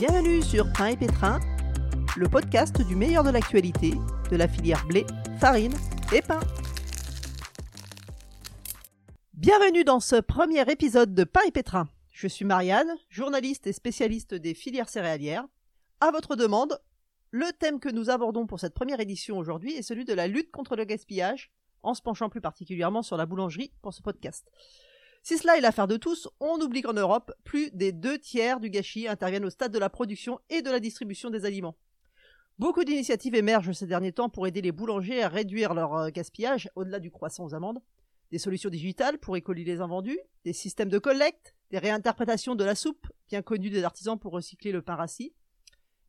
Bienvenue sur Pain et Pétrin, le podcast du meilleur de l'actualité de la filière blé, farine et pain. Bienvenue dans ce premier épisode de Pain et Pétrin. Je suis Marianne, journaliste et spécialiste des filières céréalières. À votre demande, le thème que nous abordons pour cette première édition aujourd'hui est celui de la lutte contre le gaspillage, en se penchant plus particulièrement sur la boulangerie pour ce podcast. Si cela est l'affaire de tous, on oublie qu'en Europe, plus des deux tiers du gâchis interviennent au stade de la production et de la distribution des aliments. Beaucoup d'initiatives émergent ces derniers temps pour aider les boulangers à réduire leur euh, gaspillage au-delà du croissant aux amandes. Des solutions digitales pour écoller les invendus, des systèmes de collecte, des réinterprétations de la soupe, bien connue des artisans pour recycler le pain rassis.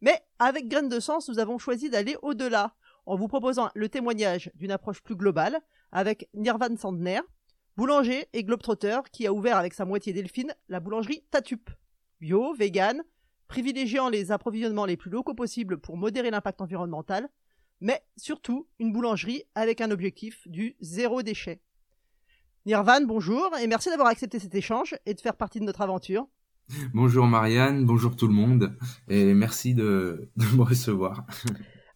Mais avec Graines de Sens, nous avons choisi d'aller au-delà, en vous proposant le témoignage d'une approche plus globale avec Nirvan Sandner, boulanger et globetrotter qui a ouvert avec sa moitié delphine la boulangerie Tatup. Bio, vegan, privilégiant les approvisionnements les plus locaux possibles pour modérer l'impact environnemental, mais surtout une boulangerie avec un objectif du zéro déchet. Nirvan, bonjour et merci d'avoir accepté cet échange et de faire partie de notre aventure. Bonjour Marianne, bonjour tout le monde et merci de, me recevoir.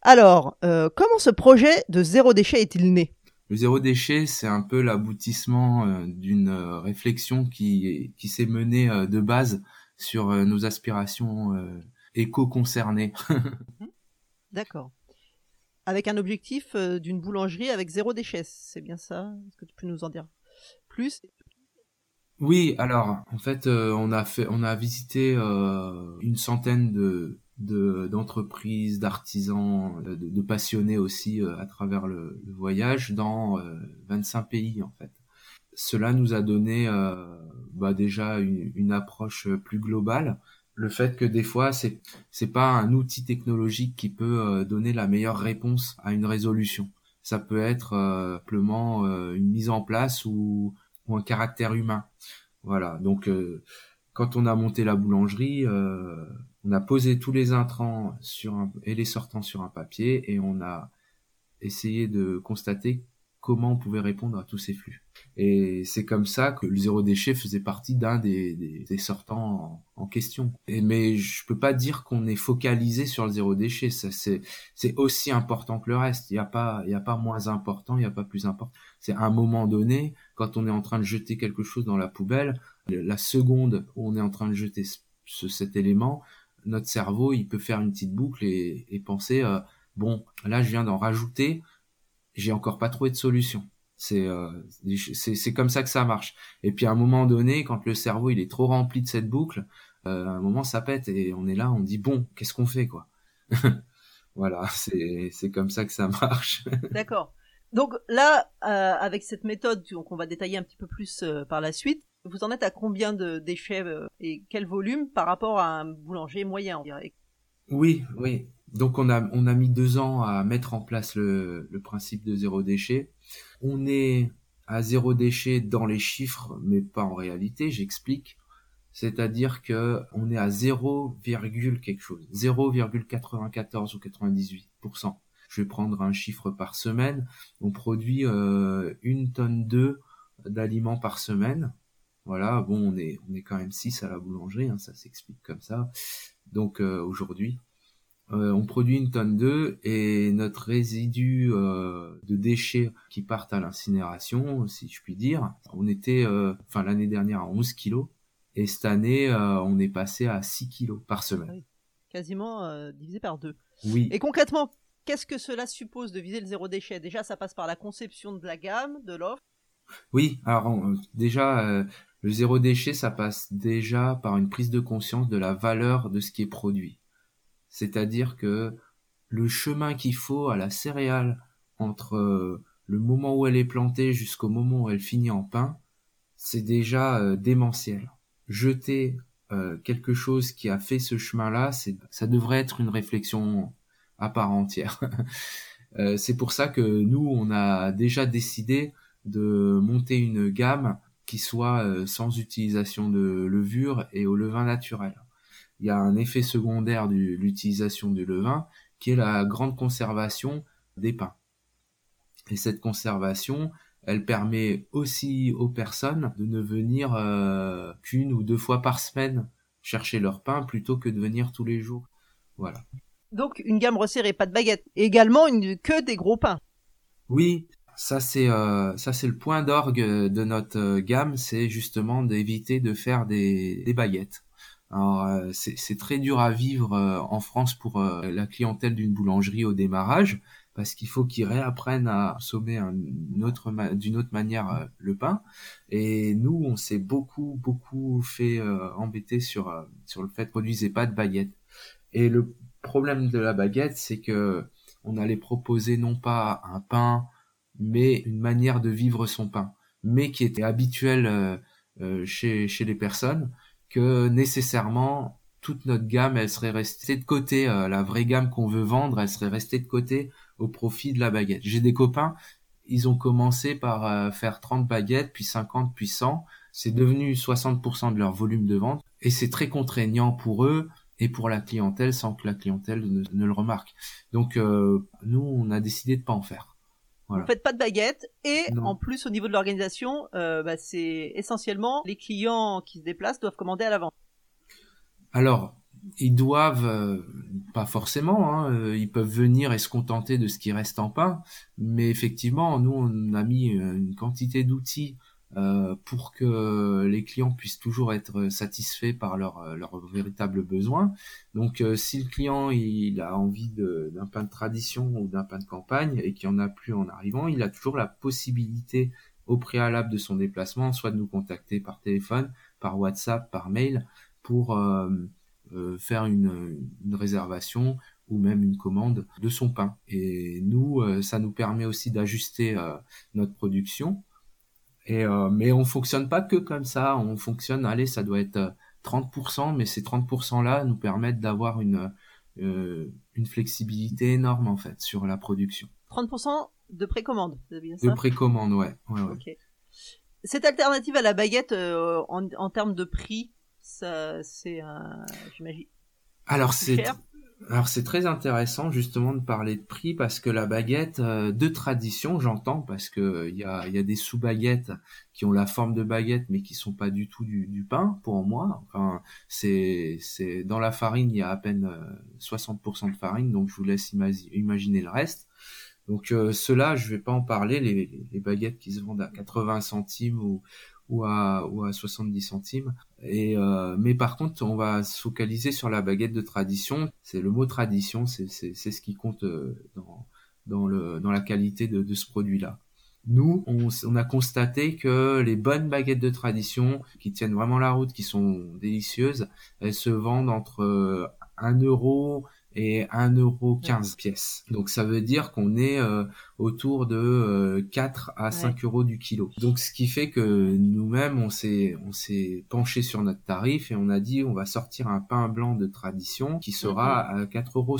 Alors, euh, comment ce projet de zéro déchet est-il né? Le zéro déchet, c'est un peu l'aboutissement euh, d'une euh, réflexion qui, qui s'est menée euh, de base sur nos aspirations éco-concernées. Mhm. D'accord. Avec un objectif d'une boulangerie avec zéro déchet, c'est bien ça? Est-ce que tu peux nous en dire plus? Oui, alors en fait, on a fait, on a visité une centaine de d'entreprises, d'artisans, de, passionnés aussi euh, à travers le, voyage dans 25 euh, pays en fait. Cela nous a donné euh, bah déjà une, approche plus globale. Le fait que des fois c'est c'est pas un outil technologique qui peut donner la meilleure réponse à une résolution. Ça peut être simplement une mise en place ou, ou un caractère humain. Voilà. Donc quand on a monté la boulangerie, on a posé tous les intrants sur un, et les sortants sur un papier et on a essayé de constater comment on pouvait répondre à tous ces flux. Et c'est comme ça que le zéro déchet faisait partie d'un des, des, sortants en, question. Mais je peux pas dire qu'on est focalisé sur le zéro déchet. Ça, c'est, c'est aussi important que le reste. Il n'y a pas, il y a pas moins important, il n'y a pas plus important. C'est à un moment donné, quand on est en train de jeter quelque chose dans la poubelle, la seconde où on est en train de jeter ce, cet élément, notre cerveau, il peut faire une petite boucle et, et penser, euh, bon, là, je viens d'en rajouter, j'ai encore pas trouvé de solution. C'est euh, c'est comme ça que ça marche. Et puis à un moment donné, quand le cerveau il est trop rempli de cette boucle, euh, à un moment ça pète et on est là, on dit bon, qu'est-ce qu'on fait quoi? Voilà, c'est c'est comme ça que ça marche. D'accord. Donc là, euh, avec cette méthode qu'on va détailler un petit peu plus euh, par la suite, vous en êtes à combien de déchets euh, et quel volume par rapport à un boulanger moyen, on dirait? Oui, oui. Donc on a on a mis deux ans à mettre en place le, principe de zéro déchet. On est à zéro déchet dans les chiffres, mais pas en réalité. J'explique. C'est-à-dire que on est à 0, quelque chose, 0,94 ou 98% Je vais prendre un chiffre par semaine. On produit euh, une tonne de d'aliments par semaine. Voilà, bon, on est, on est quand même 6 à la boulangerie, hein, ça s'explique comme ça. Donc euh, aujourd'hui, euh, on produit une tonne d'œufs et notre résidu euh, de déchets qui partent à l'incinération, si je puis dire, on était, enfin l'année dernière à 11 kilos et cette année, on est passé à 6 kilos par semaine. Quasiment divisé par deux. Oui. Et concrètement, qu'est-ce que cela suppose de viser le zéro déchet? Déjà, ça passe par la conception de la gamme, de l'offre? Oui, alors déjà, le zéro déchet, ça passe déjà par une prise de conscience de la valeur de ce qui est produit. C'est-à-dire que le chemin qu'il faut à la céréale entre euh, le moment où elle est plantée jusqu'au moment où elle finit en pain, c'est déjà euh, démentiel. Jeter euh, quelque chose qui a fait ce chemin-là, ça devrait être une réflexion à part entière. c'est pour ça que nous, on a déjà décidé de monter une gamme qui soit euh, sans utilisation de levure et au levain naturel. Il y a un effet secondaire de l'utilisation du levain qui est la grande conservation des pains. Et cette conservation, elle permet aussi aux personnes de ne venir euh, qu'une ou deux fois par semaine chercher leur pain plutôt que de venir tous les jours. Voilà. Donc une gamme resserrée, pas de baguette. également une, que des gros pains. Oui, ça c'est euh, ça c'est le point d'orgue de notre euh, gamme, c'est justement d'éviter de faire des, baguettes. Alors euh, c'est très dur à vivre en France pour la clientèle d'une boulangerie au démarrage parce qu'il faut qu'ils réapprennent à consommer d'une autre, manière le pain. Et nous, on s'est beaucoup, beaucoup fait embêter sur, le fait qu'on produisait pas de baguettes. Et le problème de la baguette, c'est que on allait proposer non pas un pain, mais une manière de vivre son pain, mais qui était habituelle euh, euh, chez, chez les personnes, que nécessairement toute notre gamme, elle serait restée de côté, euh, la vraie gamme qu'on veut vendre, elle serait restée de côté au profit de la baguette. J'ai des copains, ils ont commencé par faire 30 baguettes, puis 50, puis 100. C'est devenu 60% de leur volume de vente et c'est très contraignant pour eux et pour la clientèle sans que la clientèle ne, le remarque. Donc nous, on a décidé de pas en faire. Voilà. Vous faites pas de baguette et en plus au niveau de l'organisation, euh, bah, c'est essentiellement les clients qui se déplacent doivent commander à l'avance. Alors ils doivent euh, pas forcément, hein, ils peuvent venir et se contenter de ce qui reste en pain, mais effectivement nous on a mis une quantité d'outils euh, pour que les clients puissent toujours être satisfaits par leurs leur véritables besoins. Donc euh, si le client il a envie d'un pain de tradition ou d'un pain de campagne et qu'il n'y en a plus en arrivant, il a toujours la possibilité au préalable de son déplacement, soit de nous contacter par téléphone, par WhatsApp, par mail, pour euh, faire une, une, réservation ou même une commande de son pain. Et nous, ça nous permet aussi d'ajuster notre production et euh, mais on fonctionne pas que comme ça. On fonctionne, allez, ça doit être 30%, euh, mais ces 30% là nous permettent d'avoir une euh, une flexibilité énorme en fait sur la production. 30% de précommande, De précommande, ouais. ouais, ouais. Cette alternative à la baguette en, en termes de prix, ça c'est, j'imagine. Alors c'est alors c'est très intéressant justement de parler de prix parce que la baguette euh, de tradition, j'entends, parce que euh, il y a, y a des sous-baguettes qui ont la forme de baguette mais qui sont pas du tout du, pain pour moi. Enfin, c'est c'est dans la farine il y a à peine 60% euh, de farine, donc je vous laisse imaginer le reste. Donc cela, je vais pas en parler. Les, les baguettes qui se vendent à 80 centimes ou ou à, ou à 70 centimes. Et euh, mais par contre, on va se focaliser sur la baguette de tradition. C'est le mot tradition, c'est ce qui compte euh, dans dans le dans la qualité de, de ce produit-là. Nous, on, on, a constaté que les bonnes baguettes de tradition, qui tiennent vraiment la route, qui sont délicieuses, elles se vendent entre 1 euro et 1,15€ pièce. Donc ça veut dire qu'on est euh, autour de 4 euh, à 5 euros du kilo. Donc ce qui fait que nous-mêmes on s'est on s'est penché sur notre tarif et on a dit on va sortir un pain blanc de tradition qui sera à 4,60 euros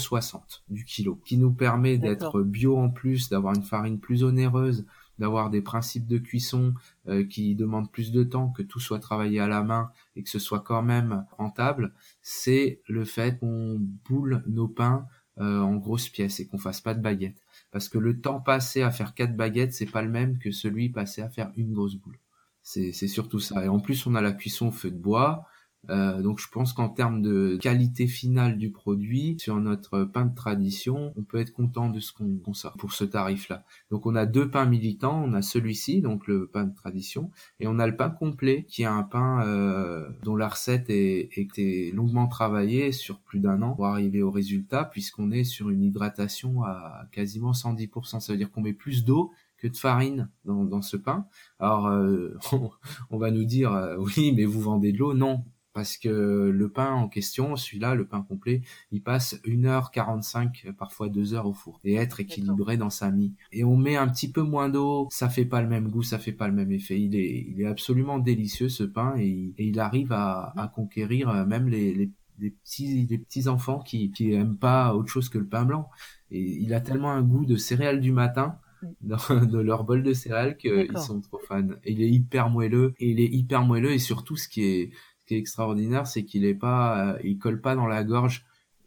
du kilo, qui nous permet d'être bio en plus, d'avoir une farine plus onéreuse d'avoir des principes de cuisson euh, qui demandent plus de temps, que tout soit travaillé à la main et que ce soit quand même rentable, c'est le fait qu'on boule nos pains euh, en grosses pièces et qu'on fasse pas de baguettes. Parce que le temps passé à faire quatre baguettes, c'est pas le même que celui passé à faire une grosse boule. C'est surtout ça. Et en plus, on a la cuisson au feu de bois. Euh, donc je pense qu'en termes de qualité finale du produit, sur notre pain de tradition, on peut être content de ce qu'on sort pour ce tarif-là. Donc on a deux pains militants, on a celui-ci, donc le pain de tradition, et on a le pain complet, qui est un pain euh, dont la recette est, été longuement travaillée sur plus d'un an pour arriver au résultat, puisqu'on est sur une hydratation à quasiment 110%. Ça veut dire qu'on met plus d'eau que de farine dans, dans ce pain. Alors, euh, on, va nous dire, oui, mais vous vendez de l'eau? Non, parce que le pain en question, celui-là, le pain complet, il passe 1h45, parfois 2 heures au four, et être équilibré dans sa mie. Et on met un petit peu moins d'eau, ça fait pas le même goût, ça fait pas le même effet. Il est, il est absolument délicieux ce pain, et, il arrive à, à, conquérir euh, même les, les, les, petits, les petits enfants qui, qui aiment pas autre chose que le pain blanc. Et il a tellement un goût de céréales du matin, dans, de leur bol de céréales qu'ils sont trop fans. Et il est hyper moelleux, et il est hyper moelleux, et surtout ce qui est, qui est extraordinaire, c'est qu'il est pas, euh, il colle pas dans la gorge,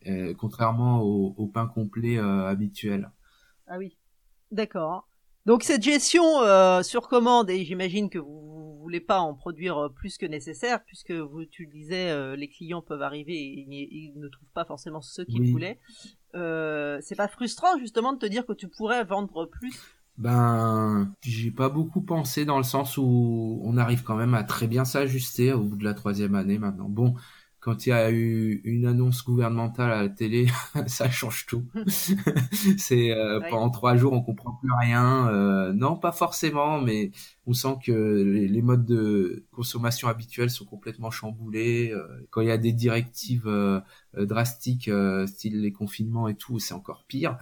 euh, contrairement au, pain complet euh, habituel. Ah oui, d'accord. Donc cette gestion sur commande, et j'imagine que vous voulez pas en produire plus que nécessaire, puisque vous, tu le disais, les clients peuvent arriver et ils, ne trouvent pas forcément ce qu'ils voulaient. Euh, c'est pas frustrant justement de te dire que tu pourrais vendre plus ben, j'ai pas beaucoup pensé dans le sens où on arrive quand même à très bien s'ajuster au bout de la troisième année maintenant. Bon, quand il y a eu une annonce gouvernementale à la télé, ça change tout. c'est euh, pendant trois jours, on comprend plus rien. Euh, non, pas forcément, mais on sent que les, modes de consommation habituels sont complètement chamboulés. Euh, quand il y a des directives drastiques, style les confinements et tout, c'est encore pire.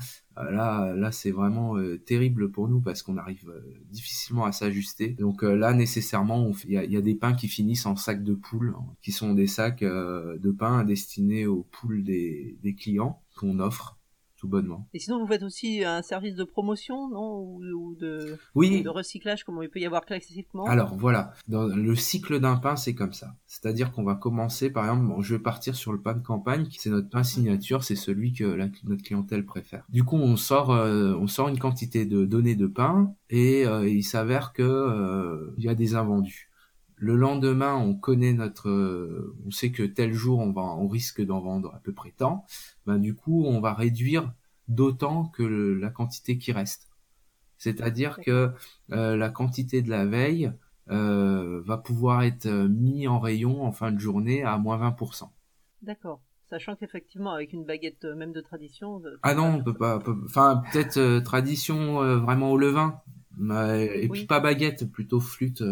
Là, là, c'est vraiment terrible pour nous parce qu'on arrive difficilement à s'ajuster. Donc là, nécessairement, il y a, des pains qui finissent en sacs de poules, qui sont des sacs de pain destinés aux poules des clients qu'on offre tout bonnement. Et sinon, vous faites aussi un service de promotion, non? Ou, de, oui. de recyclage, comme il peut y avoir classiquement? Alors voilà, dans le cycle d'un pain, c'est comme ça. C'est-à-dire qu'on va commencer, par exemple, je vais partir sur le pain de campagne, qui c'est notre pain signature, c'est celui que notre clientèle préfère. Du coup, on sort, euh, on sort une quantité de données de pain, et euh, il s'avère que euh, il y a des invendus. Le lendemain, on connaît notre, on sait que tel jour on va, on risque d'en vendre à peu près tant. Ben du coup, on va réduire d'autant que la quantité qui reste. C'est-à-dire que euh, la quantité de la veille euh, va pouvoir être mis en rayon en fin de journée à moins 20%. D'accord. Sachant qu'effectivement, avec une baguette euh, même de tradition. Ah non, on peut pas. Enfin, peut-être tradition vraiment au levain, et puis pas baguette, plutôt flûte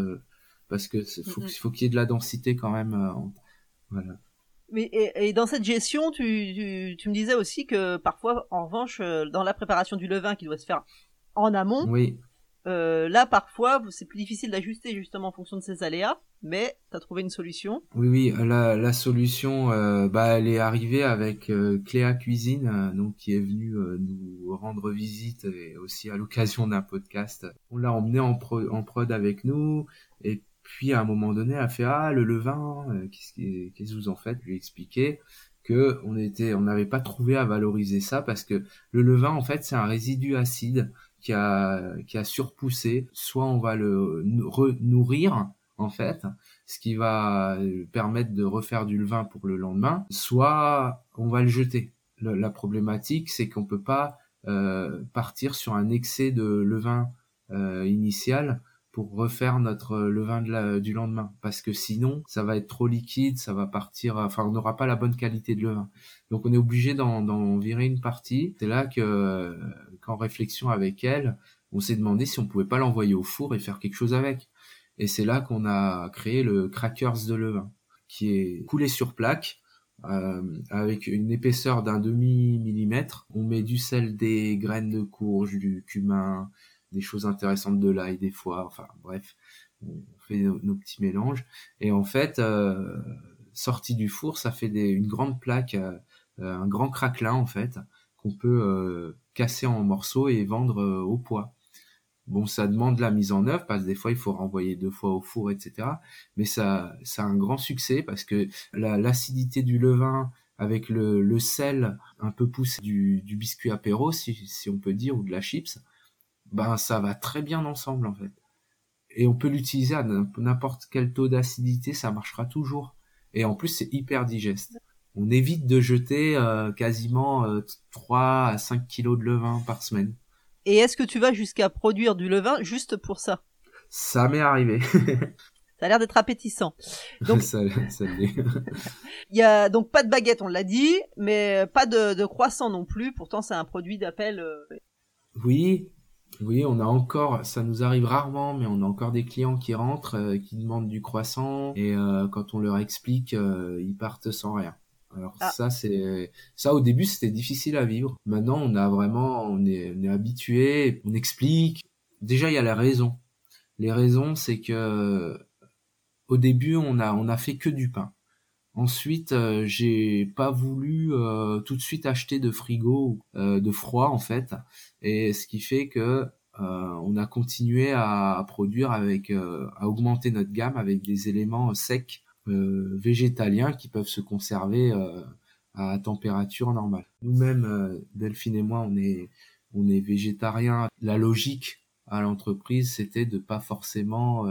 parce que faut, faut qu'il y ait de la densité quand même. Euh, voilà. Mais et, dans cette gestion, tu, tu, me disais aussi que parfois, en revanche, euh, dans la préparation du levain qui doit se faire en amont, oui. Euh, là, parfois, c'est plus difficile d'ajuster justement en fonction de ces aléas, mais tu as trouvé une solution. Oui, oui, la, la solution, euh, bah, elle est arrivée avec euh, Cléa Cuisine, donc qui est venue nous rendre visite et aussi à l'occasion d'un podcast. On l'a emmené en, en prod avec nous et puis à un moment donné, elle a fait ah le levain, qu'est-ce que vous en faites? Je lui ai expliqué que on était, on n'avait pas trouvé à valoriser ça parce que le levain en fait c'est un résidu acide qui a, qui a surpoussé, soit on va le nourrir en fait, ce qui va permettre de refaire du levain pour le lendemain, soit on va le jeter. la problématique, c'est qu'on peut pas euh, partir sur un excès de levain euh, initial pour refaire notre levain de la, du lendemain. Parce que sinon ça va être trop liquide ça va partir enfin on n'aura pas la bonne qualité de levain donc on est obligé d'en virer une partie. C'est là que qu'en réflexion avec elle on s'est demandé si on pouvait pas l'envoyer au four et faire quelque chose avec. Et c'est là qu'on a créé le crackers de levain qui est coulé sur plaque euh, avec une épaisseur d'un demi millimètre on met du sel des graines de courge du cumin des choses intéressantes de l'ail des fois, enfin bref, on fait nos, petits mélanges. Et en fait, euh, sorti du four, ça fait des, une grande plaque, euh, un grand craquelin en fait, qu'on peut euh, casser en morceaux et vendre euh, au poids. Bon, ça demande la mise en œuvre parce que des fois il faut renvoyer deux fois au four, etc. Mais ça, ça a un grand succès parce que l'acidité du levain avec le, le, sel un peu poussé du, du biscuit apéro, si, si, on peut dire, ou de la chips, ben ça va très bien ensemble en fait. Et on peut l'utiliser à n'importe quel taux d'acidité, ça marchera toujours. Et en plus c'est hyper digeste. On évite de jeter euh, quasiment 3 euh, à 5 kilos de levain par semaine. Et est-ce que tu vas jusqu'à produire du levain juste pour ça? Ça m'est arrivé. Ça a l'air d'être appétissant. Donc, ça, ça il y a donc pas de baguette, on l'a dit, mais pas de, de croissant non plus. Pourtant, c'est un produit d'appel. Euh, oui, oui, on a encore, ça nous arrive rarement, mais on a encore des clients qui rentrent, euh, qui demandent du croissant, et euh, quand on leur explique, euh, ils partent sans rien. Alors ah. ça, c'est ça au début, c'était difficile à vivre. Maintenant, on a vraiment, on est, on est habitué, on explique. Déjà, il y a la raison. Les raisons, c'est que au début, on a, on a fait que du pain. Ensuite, euh, j'ai pas voulu euh, tout de suite acheter de frigo, euh, de froid en fait, et ce qui fait que on a continué à, produire avec, à augmenter notre gamme avec des éléments secs végétaliens qui peuvent se conserver à température normale. Nous-mêmes, Delphine et moi, on est on est végétarien. La logique à l'entreprise, c'était de pas forcément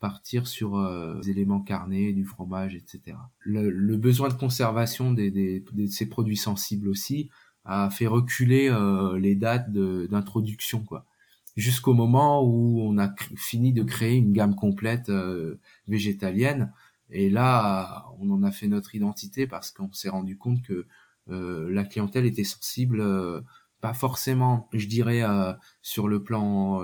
partir sur des éléments carnés, du fromage, etc. Le, besoin de conservation des, des, de ces produits sensibles aussi a fait reculer les dates d'introduction, quoi jusqu'au moment où on a fini de créer une gamme complète euh, végétalienne. Et là, on en a fait notre identité parce qu'on s'est rendu compte que euh, la clientèle était sensible, euh, pas forcément, je dirais, sur le plan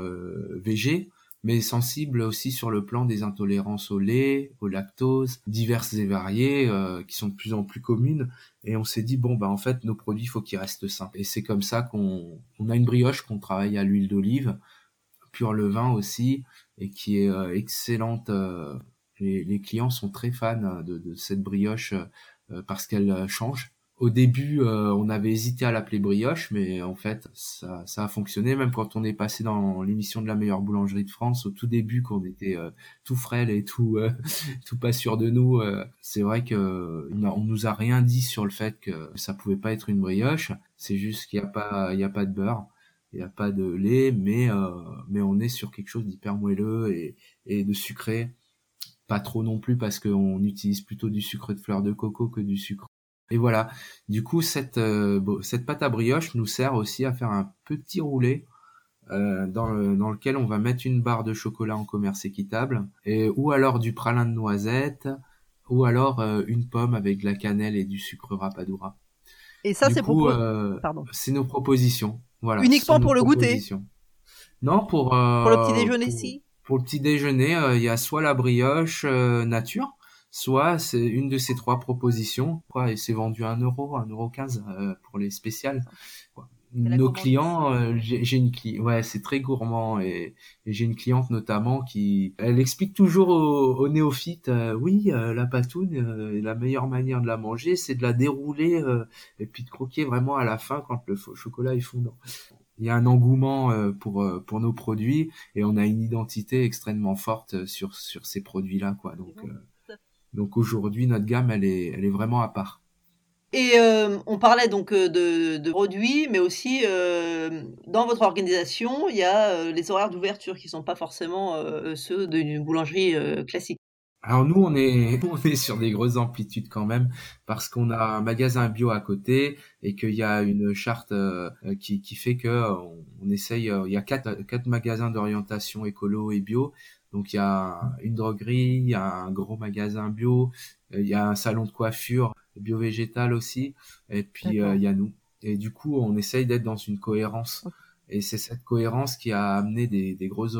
végé, mais sensible aussi sur le plan des intolérances au lait, au lactose, diverses et variées, qui sont de plus en plus communes. Et on s'est dit bon bah en fait nos produits faut qu'ils restent simples. Et c'est comme ça qu'on on a une brioche qu'on travaille à l'huile d'olive, pur levain aussi, et qui est euh, excellente. Euh, les, clients sont très fans de, de cette brioche euh, parce qu'elle change. Au début, on avait hésité à l'appeler brioche, mais en fait, ça, ça, a fonctionné. Même quand on est passé dans l'émission de la meilleure boulangerie de France, au tout début, quand on était tout frêle et tout, tout pas sûr de nous, c'est vrai que on nous a rien dit sur le fait que ça pouvait pas être une brioche. C'est juste qu'il n'y a pas, il y a pas de beurre il n'y a pas de lait, mais mais on est sur quelque chose d'hyper moelleux et, et de sucré pas trop non plus parce qu'on utilise plutôt du sucre de fleur de coco que du sucre et voilà. Du coup, cette, euh, cette pâte à brioche nous sert aussi à faire un petit roulé euh, dans, dans lequel on va mettre une barre de chocolat en commerce équitable, et, ou alors du pralin de noisette, ou alors euh, une pomme avec de la cannelle et du sucre rapadura. Et ça, c'est pour... C'est nos propositions. Voilà. Uniquement pour le goûter. Non, pour... pour le petit déjeuner, si. Pour le petit déjeuner, il y a soit la brioche nature, soit c'est une de ces trois propositions, quoi, et c'est vendu à 1 euro, 1 euro 15 euh, pour les spéciales. Nos clients, euh, j'ai une cliente, ouais, c'est très gourmand et, j'ai une cliente notamment qui, elle explique toujours aux, néophytes, euh, oui, la patoune, la meilleure manière de la manger, c'est de la dérouler et puis de croquer vraiment à la fin quand le chocolat est fondant. Il y a un engouement pour pour nos produits et on a une identité extrêmement forte sur sur ces produits là quoi. Donc donc aujourd'hui, notre gamme, elle est, elle est vraiment à part. Et euh, on parlait donc euh, de, de produits, mais aussi euh, dans votre organisation, il y a les horaires d'ouverture qui sont pas forcément ceux d'une boulangerie classique. Alors nous, on est, on est sur des grosses amplitudes quand même, parce qu'on a un magasin bio à côté et qu'il y a une charte qui, qui fait que on, essaye. il y a quatre, quatre magasins d'orientation écolo et bio, donc il y a une droguerie, il y a un gros magasin bio, euh, il y a un salon de coiffure bio-végétal aussi, et puis euh, il y a nous. Et du coup, on essaye d'être dans une cohérence. Et c'est cette cohérence qui a amené des, des grosses,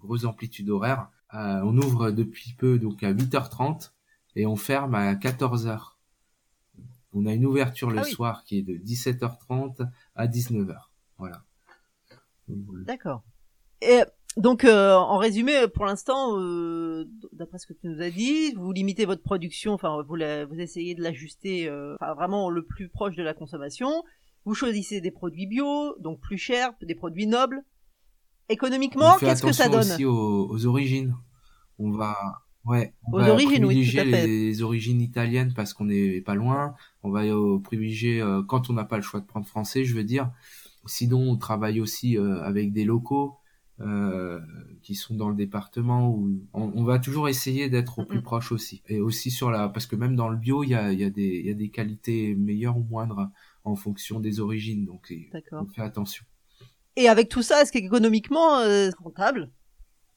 grosses amplitudes horaires. Euh, on ouvre depuis peu donc à 8h30 et on ferme à 14h. On a une ouverture le ah soir qui est de 17h30 à 19h. Voilà. D'accord. Et donc, euh, en résumé, pour l'instant, euh, d'après ce que tu nous as dit, vous limitez votre production, enfin, vous, vous essayez de l'ajuster euh, vraiment le plus proche de la consommation. Vous choisissez des produits bio, donc plus chers, des produits nobles. Économiquement, qu'est-ce que ça donne aussi aux, aux, origines. On va, ouais, on aux va origines, privilégier oui, les origines italiennes parce qu'on n'est pas loin. On va privilégier quand on n'a pas le choix de prendre français, je veux dire. Sinon, on travaille aussi avec des locaux euh, qui sont dans le département où on, va toujours essayer d'être au plus proche aussi. Et aussi sur la parce que même dans le bio il y a, y a des y a des qualités meilleures ou moindres en fonction des origines. Donc on fait attention. Et avec tout ça est-ce qu'économiquement euh, rentable?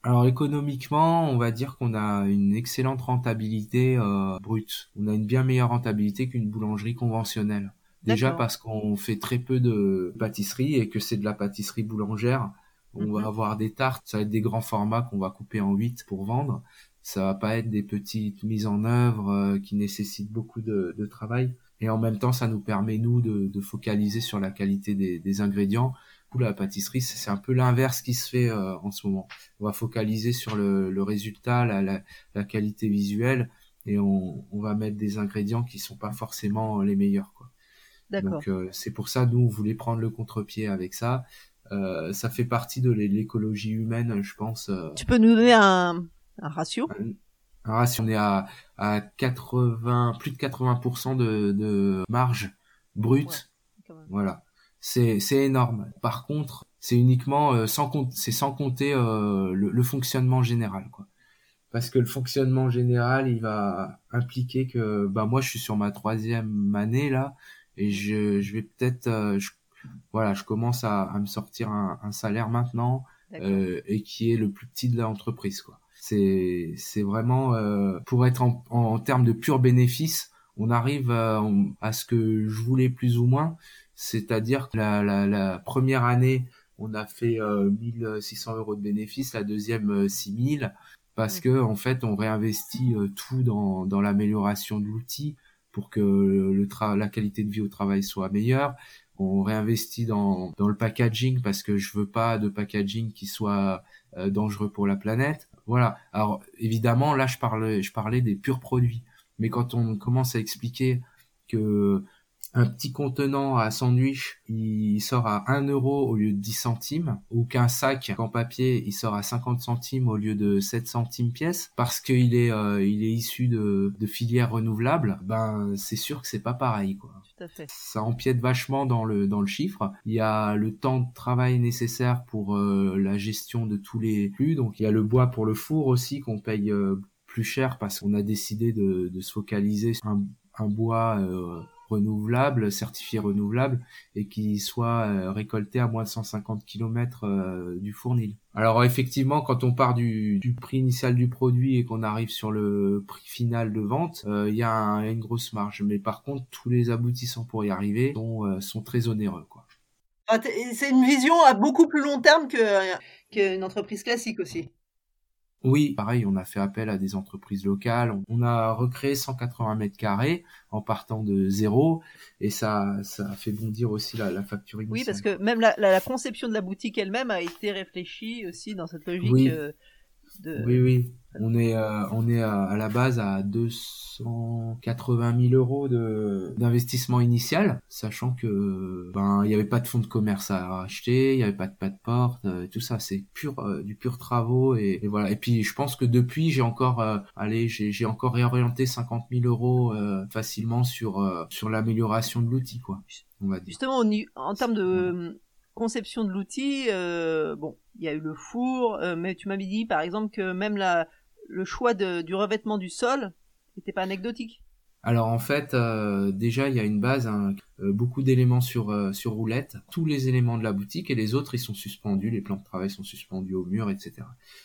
Alors économiquement, on va dire qu'on a une excellente rentabilité euh, brute. On a une bien meilleure rentabilité qu'une boulangerie conventionnelle. Déjà parce qu'on fait très peu de pâtisserie et que c'est de la pâtisserie boulangère. On va mhm. avoir des tartes, ça va être des grands formats qu'on va couper en 8 pour vendre. Ça va pas être des petites mises en œuvre euh, qui nécessitent beaucoup de, de, travail. Et en même temps, ça nous permet, nous, de, de focaliser sur la qualité des, des ingrédients. Pour la pâtisserie, c'est un peu l'inverse qui se fait euh, en ce moment. On va focaliser sur le, le résultat, la, la, la, qualité visuelle, et on, on, va mettre des ingrédients qui sont pas forcément les meilleurs. Quoi. Donc euh, c'est pour ça, nous, on voulait prendre le contre-pied avec ça. Euh, ça fait partie de l'écologie humaine, je pense. Euh. Tu peux nous donner un, un ratio? Un, ratio, on est à, à 80, plus de 80% de, de marge brute. voilà. c'est c'est énorme. Par contre, c'est uniquement euh, sans compte, c'est sans compter euh, le, le, fonctionnement général, quoi. Parce que le fonctionnement général, il va impliquer que, bah moi, je suis sur ma troisième année là, et je, je vais peut-être, euh, voilà, je commence à, à me sortir un, un salaire maintenant et qui est le plus petit de l'entreprise, quoi. C'est c'est vraiment pour être en, en, termes de pur bénéfice, on arrive à, à ce que je voulais plus ou moins, c'est-à-dire que la, la, la première année on a fait 1600 euh, euros de bénéfices, la deuxième 6000 euh, parce que en fait on réinvestit euh, tout dans, dans l'amélioration de l'outil pour que le la qualité de vie au travail soit meilleure. On réinvestit dans, dans le packaging parce que je veux pas de packaging qui soit dangereux pour la planète. Voilà. Alors évidemment là je parlais je parlais des purs produits, mais quand on commence à expliquer que un petit contenant à sandwich, il sort à 1 euro au lieu de 10 centimes, ou qu'un sac en papier, il sort à 50 centimes au lieu de 7 centimes pièce, parce qu'il est, euh, il est issu de, de filières renouvelables, ben c'est sûr que c'est pas pareil, quoi. Ça empiète vachement dans le dans le chiffre. Il y a le temps de travail nécessaire pour euh, la gestion de tous les flux, donc il y a le bois pour le four aussi qu'on paye euh, plus cher parce qu'on a décidé de, se focaliser sur un, un bois renouvelable, certifié renouvelable, et qui soit euh, récolté à moins de 150 km euh, du fournil. Alors effectivement, quand on part du, prix initial du produit et qu'on arrive sur le prix final de vente, euh, il y a une grosse marge. Mais par contre, tous les aboutissants pour y arriver sont, très onéreux. Quoi. Ah, c'est une vision à beaucoup plus long terme qu'une entreprise classique aussi. Oui, pareil, on a fait appel à des entreprises locales. On a recréé 180 mètres carrés en partant de zéro. Et ça, ça a fait bondir aussi la, la facture Oui, parce que même la, la, conception de la boutique elle-même a été réfléchie aussi dans cette logique euh, de. Oui, oui. On est, euh, on est à, la base à 280 000 euros de d'investissement initial, sachant que ben il y avait pas de fonds de commerce à acheter, il y avait pas de pas de porte, euh, tout ça, c'est pur euh, du pur travaux et, voilà. Et puis je pense que depuis j'ai encore, allez, j'ai encore réorienté 50 000 euros facilement sur sur l'amélioration de l'outil quoi. On va dire. Justement, en termes de conception de l'outil, bon, il y a eu le four, mais tu m'avais dit par exemple que même la, le choix du revêtement du sol n'était pas anecdotique. Alors en fait, euh, déjà il y a une base, hein, euh, beaucoup d'éléments sur euh, sur roulette, tous les éléments de la boutique et les autres ils sont suspendus, les plans de travail sont suspendus au mur, etc.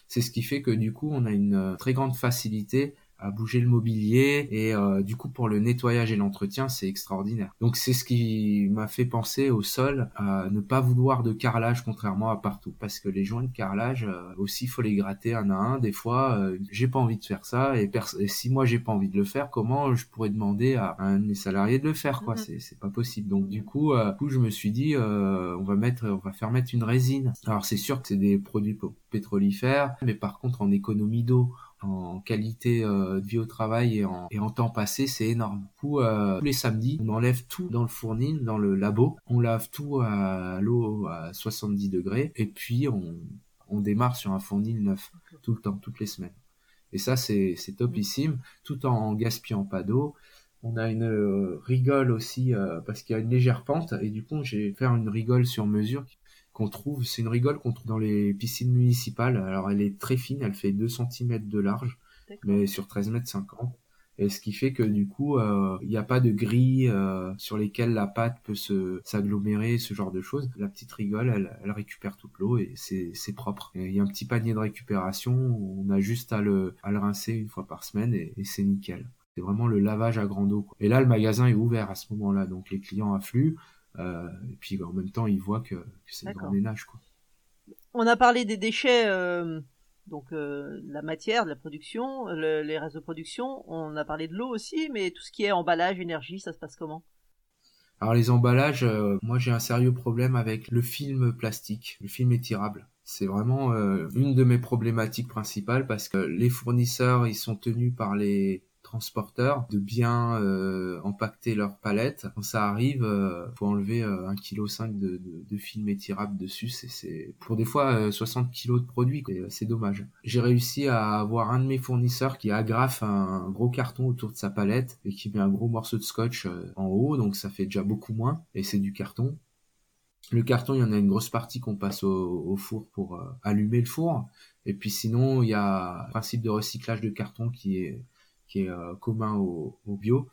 C'est ce qui fait que du coup on a une très grande facilité à bouger le mobilier et euh, du coup pour le nettoyage et l'entretien c'est extraordinaire. Donc c'est ce qui m'a fait penser au sol à ne pas vouloir de carrelage contrairement à partout parce que les joints de carrelage euh, aussi faut les gratter un à un. Des fois euh, j'ai pas envie de faire ça et, si moi j'ai pas envie de le faire comment je pourrais demander à un de mes salariés de le faire quoi? Mm-hmm. c'est c'est pas possible. Donc du coup, du coup je me suis dit on va mettre on va faire mettre une résine. Alors c'est sûr que c'est des produits pétrolifères mais par contre en économie d'eau en qualité euh, de vie au travail et en, et en temps passé, c'est énorme. Du coup, euh, tous les samedis, on enlève tout dans le fournil, dans le labo, on lave tout à l'eau à 70 degrés et puis on, on démarre sur un fournil neuf tout le temps, toutes les semaines. Et ça, c'est topissime, tout en gaspillant pas d'eau. On a une euh, rigole aussi parce qu'il y a une légère pente et du coup, j'ai fait une rigole sur mesure qu'on trouve, c'est une rigole qu'on trouve dans les piscines municipales. Alors elle est très fine, elle fait 2 cm de large, mais sur 13 mètres 50. Et ce qui fait que du coup, euh, il n'y a pas de grilles euh, sur lesquelles la pâte peut se s'agglomérer, ce genre de choses. La petite rigole, elle, elle récupère toute l'eau et c'est propre. Il y a un petit panier de récupération, on a juste à le, à le rincer une fois par semaine et, c'est nickel. C'est vraiment le lavage à grande eau. Et là, le magasin est ouvert à ce moment-là, donc les clients affluent. Euh, et puis en même temps, ils voient que, c'est un grand ménage. Quoi. On a parlé des déchets, euh, donc euh, la matière, de la production, les restes de production. On a parlé de l'eau aussi, mais tout ce qui est emballage, énergie, ça se passe comment? Alors les emballages, moi j'ai un sérieux problème avec le film plastique, le film étirable. C'est vraiment une de mes problématiques principales parce que les fournisseurs, ils sont tenus par les transporteurs de bien euh, empacter leur palette. Quand ça arrive, euh, faut enlever euh, 1,5 kg de, de, de, film étirable dessus. C'est pour des fois 60 euh, kg de produits. C'est dommage. J'ai réussi à avoir un de mes fournisseurs qui agrafe un gros carton autour de sa palette et qui met un gros morceau de scotch en haut, donc ça fait déjà beaucoup moins. Et c'est du carton. Le carton, il y en a une grosse partie qu'on passe au, four pour allumer le four. Et puis sinon, il y a un principe de recyclage de carton qui est qui est commun au, bio.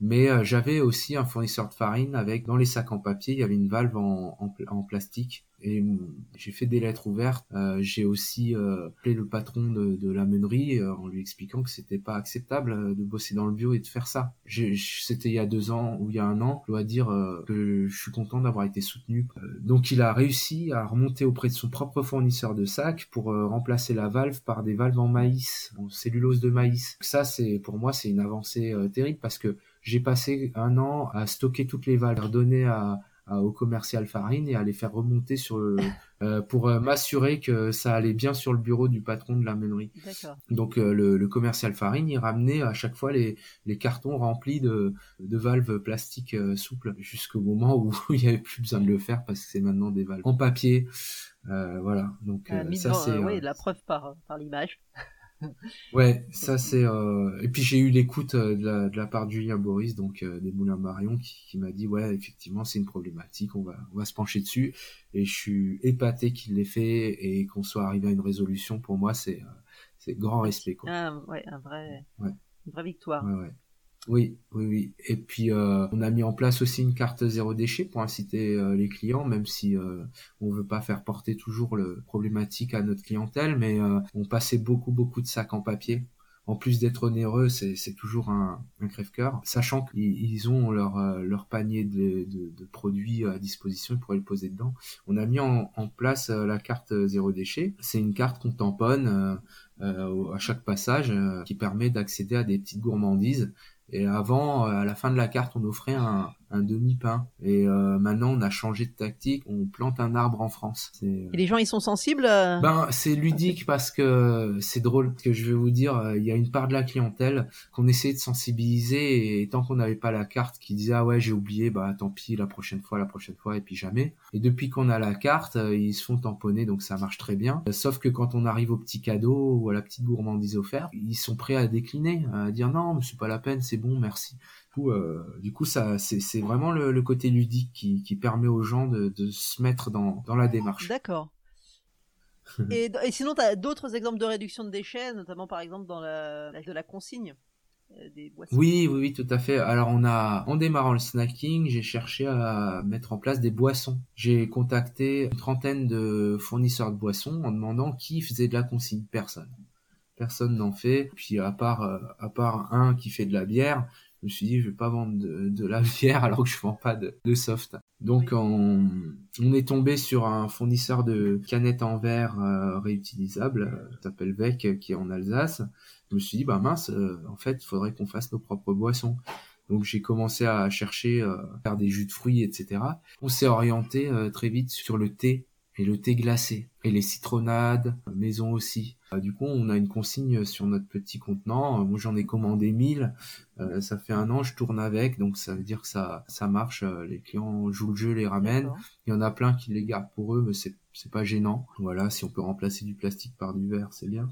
Mais j'avais aussi un fournisseur de farine avec dans les sacs en papier, il y avait une valve en, en plastique et hum, j'ai fait des lettres ouvertes. Euh, j'ai aussi euh, appelé le patron de, de la meunerie euh, en lui expliquant que c'était pas acceptable euh, de bosser dans le bio et de faire ça. C'était il y a deux ans ou il y a un an. Je dois dire que je suis content d'avoir été soutenu. donc il a réussi à remonter auprès de son propre fournisseur de sacs pour remplacer la valve par des valves en maïs, en cellulose de maïs. Ça c'est pour moi c'est une avancée terrible parce que j'ai passé un an à stocker toutes les valves, donner à au commercial farine et à les faire remonter sur le, euh, pour euh, m'assurer que ça allait bien sur le bureau du patron de la meunerie. Donc euh, le, le, commercial farine, il ramenait à chaque fois les, les cartons remplis de, de valves plastiques souples jusqu'au moment où il n'y avait plus besoin de le faire parce que c'est maintenant des valves en papier. voilà. Donc ça c'est oui, la preuve par par l'image. Ouais, ça c'est. Euh... Et puis j'ai eu l'écoute euh, de la, de la part de Julien Boris, donc euh, des Moulins Marion, qui, qui m'a dit ouais, effectivement, c'est une problématique, on va, on va se pencher dessus. Et je suis épaté qu'il l'ait fait et qu'on soit arrivé à une résolution. Pour moi, c'est euh, c'est grand respect. Quoi. Ah, ouais, un vrai, ouais. une vraie victoire. Ouais, ouais. Oui, oui, oui. Et puis euh, on a mis en place aussi une carte zéro déchet pour inciter euh, les clients, même si euh, on veut pas faire porter toujours le problématique à notre clientèle, mais euh, on passait beaucoup, beaucoup de sacs en papier. En plus d'être onéreux, c'est toujours un, un crève-cœur, sachant qu'ils ont leur, leur panier de, de, de, produits à disposition, ils pourraient le poser dedans. On a mis en, en place la carte zéro déchet. C'est une carte qu'on tamponne à chaque passage qui permet d'accéder à des petites gourmandises et avant, à la fin de la carte, on offrait un, un demi-pain. Et euh, maintenant, on a changé de tactique. On plante un arbre en France. Et les gens, ils sont sensibles euh, Ben, c'est ludique parce que c'est drôle. Ce que je vais vous dire, euh, il y a une part de la clientèle qu'on essayait de sensibiliser et tant qu'on n'avait pas la carte, qui disait ah ouais j'ai oublié, bah tant pis la prochaine fois, la prochaine fois et puis jamais. Et depuis qu'on a la carte, ils se font tamponner donc ça marche très bien. Sauf que quand on arrive au petit cadeau ou à la petite gourmandise offerte, ils sont prêts à décliner, à dire non, mais c'est pas la peine, c'est bon, merci coup, euh, du coup, ça, c'est vraiment le, côté ludique qui, qui, permet aux gens de, de se mettre dans, dans la démarche. D'accord. et, et, sinon, tu as d'autres exemples de réduction de déchets, notamment par exemple dans la, de la consigne euh, des boissons? Oui, oui, oui, tout à fait. Alors, on a, en démarrant le snacking, j'ai cherché à mettre en place des boissons. J'ai contacté une trentaine de fournisseurs de boissons en demandant qui faisait de la consigne. Personne personne n'en fait. Puis à part euh, à part un qui fait de la bière, je me suis dit je vais pas vendre de, la bière alors que je vends pas de, soft. Donc on, on, est tombé sur un fournisseur de canettes en verre euh, réutilisables, euh, s'appelle Vec, qui est en Alsace. Je me suis dit bah mince, euh, en fait il faudrait qu'on fasse nos propres boissons. Donc j'ai commencé à chercher, à faire des jus de fruits, etc. On s'est orienté très vite sur le thé et le thé glacé et les citronnades maison aussi. Euh, du coup, on a une consigne sur notre petit contenant. Moi, j'en ai commandé 1000. Euh, ça fait un an, je tourne avec, donc ça veut dire que ça ça marche. Euh, les clients jouent le jeu, les ramènent. Il y en a plein qui les gardent pour eux, mais c'est c'est pas gênant. Voilà, si on peut remplacer du plastique par du verre, c'est bien.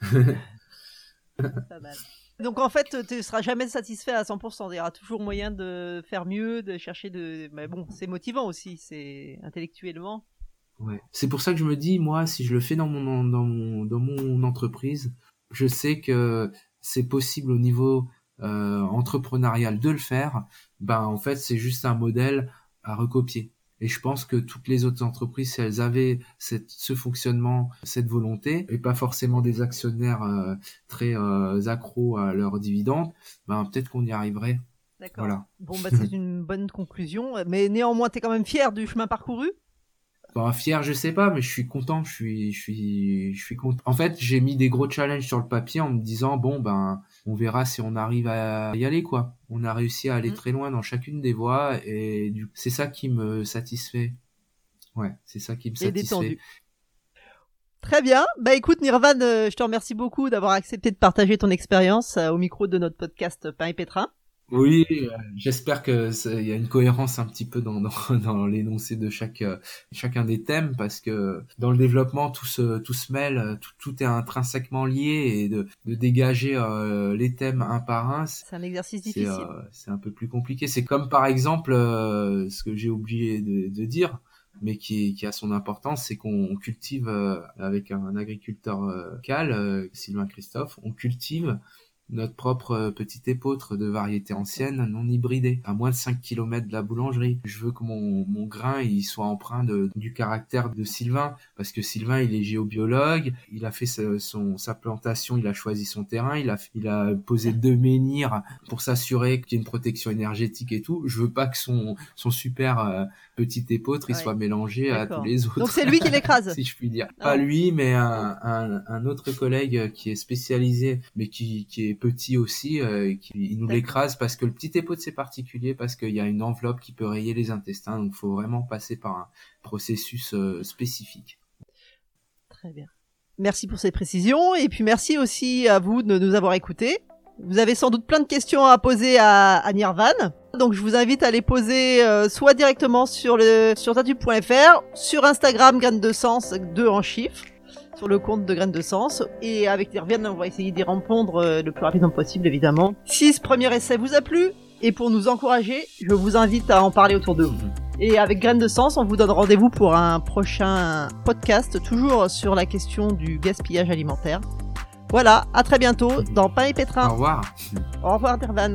pas mal. Donc en fait, tu ne seras jamais satisfait à 100%. Il y aura toujours moyen de faire mieux, de chercher de. Mais bon, c'est motivant aussi, c'est intellectuellement. Ouais. C'est pour ça que je me dis, moi, si je le fais dans mon, dans mon, dans mon entreprise, je sais que c'est possible au niveau euh, entrepreneurial de le faire. Ben, en fait, c'est juste un modèle à recopier. Et je pense que toutes les autres entreprises, si elles avaient cette, ce fonctionnement, cette volonté, et pas forcément des actionnaires euh, très euh, accros à leurs dividendes, ben peut-être qu'on y arriverait. D'accord. Voilà. Bon, bah, c'est une bonne conclusion. Mais néanmoins, tu es quand même fier du chemin parcouru? Enfin, fier, je sais pas, mais je suis content. Je suis, je suis, je suis content. En fait, j'ai mis des gros challenges sur le papier en me disant bon ben, on verra si on arrive à y aller quoi. On a réussi à aller mm. très loin dans chacune des voies et du... c'est ça qui me satisfait. Ouais, c'est ça qui me satisfait. Très bien. Bah écoute Nirvan, euh, je te remercie beaucoup d'avoir accepté de partager ton expérience euh, au micro de notre podcast Pain et Pétrin. Oui, euh, j'espère que il y a une cohérence un petit peu dans, dans, dans l'énoncé de chaque euh, chacun des thèmes parce que dans le développement tout se tout se mêle, tout, tout est intrinsèquement lié et de, de dégager euh, les thèmes un par un, c'est un exercice difficile. C'est un peu plus compliqué. C'est comme par exemple ce que j'ai oublié de, de dire mais qui, qui a son importance, c'est qu'on cultive avec un agriculteur local, Sylvain Christophe, on cultive notre propre euh, petit épeautre de variété ancienne non hybridée, à moins de 5 km de la boulangerie. Je veux que mon, mon grain il soit empreint de, du caractère de Sylvain, parce que Sylvain il est géobiologue, il a fait sa, son, sa plantation, il a choisi son terrain, il a, il a posé deux menhirs pour s'assurer qu'il y ait une protection énergétique et tout. Je veux pas que son, son super euh, petit épeautre il soit mélangé à tous les autres. Donc c'est lui qui l'écrase Si je puis dire. Ah pas lui, mais un, un, un, autre collègue qui est spécialisé, mais qui, qui est petit aussi, euh, qui, nous l'écrase parce que le petit épaule c'est particulier, parce qu'il y a une enveloppe qui peut rayer les intestins, donc il faut vraiment passer par un processus euh, spécifique. Très bien. Merci pour ces précisions et puis merci aussi à vous de nous avoir écoutés. Vous avez sans doute plein de questions à poser à, à Nirvan. Donc je vous invite à les poser euh, soit directement sur le sur tatu.fr, sur Instagram graines de sens 2 en chiffres sur le compte de Graines de Sens. Et avec Nirvana, on va essayer d'y répondre euh, le plus rapidement possible, évidemment. Si ce premier essai vous a plu, et pour nous encourager, je vous invite à en parler autour de vous. Et avec Graines de Sens, on vous donne rendez-vous pour un prochain podcast, toujours sur la question du gaspillage alimentaire. Voilà, à très bientôt dans Pain et Pétrin. Au revoir. Au revoir, Nirvan.